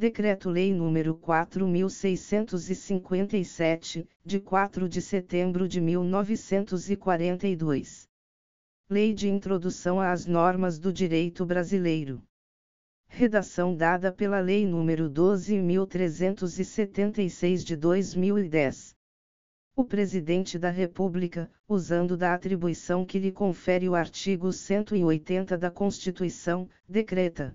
Decreto-Lei nº 4657, de 4 de setembro de 1942. Lei de Introdução às Normas do Direito Brasileiro. Redação dada pela Lei nº 12.376 de 2010. O Presidente da República, usando da atribuição que lhe confere o artigo 180 da Constituição, decreta